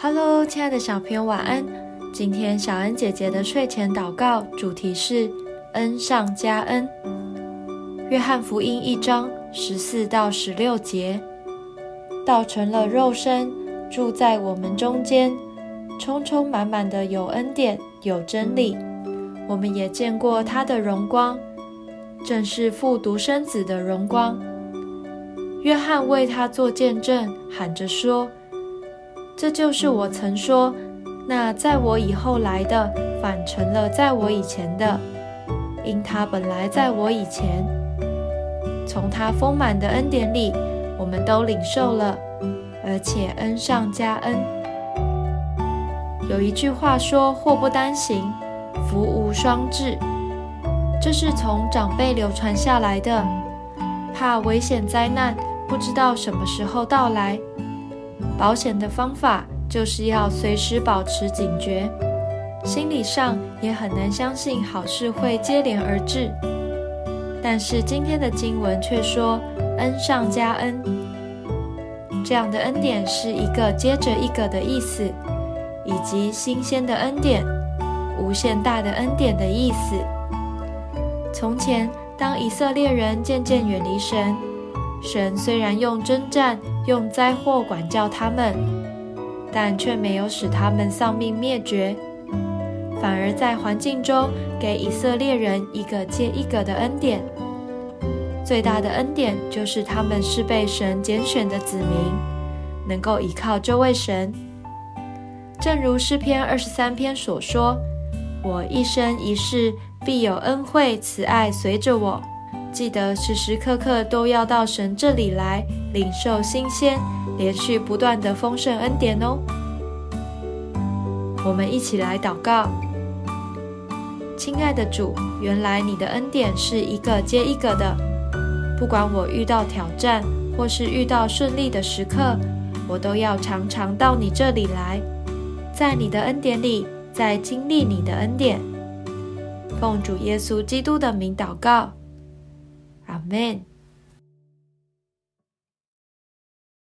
Hello，亲爱的小朋友，晚安。今天小恩姐姐的睡前祷告主题是恩上加恩。约翰福音一章十四到十六节，道成了肉身，住在我们中间，充充满满的有恩典，有真理。我们也见过他的荣光，正是父独生子的荣光。约翰为他做见证，喊着说：“这就是我曾说，那在我以后来的，反成了在我以前的，因他本来在我以前。从他丰满的恩典里，我们都领受了，而且恩上加恩。”有一句话说：“祸不单行，福无双至。”这是从长辈流传下来的，怕危险灾难。不知道什么时候到来，保险的方法就是要随时保持警觉，心理上也很难相信好事会接连而至。但是今天的经文却说恩上加恩，这样的恩典是一个接着一个的意思，以及新鲜的恩典、无限大的恩典的意思。从前，当以色列人渐渐远离神。神虽然用征战、用灾祸管教他们，但却没有使他们丧命灭绝，反而在环境中给以色列人一个接一个的恩典。最大的恩典就是他们是被神拣选的子民，能够依靠这位神。正如诗篇二十三篇所说：“我一生一世必有恩惠慈爱随着我。”记得时时刻刻都要到神这里来领受新鲜、连续不断的丰盛恩典哦。我们一起来祷告，亲爱的主，原来你的恩典是一个接一个的。不管我遇到挑战或是遇到顺利的时刻，我都要常常到你这里来，在你的恩典里，在经历你的恩典。奉主耶稣基督的名祷告。Amen.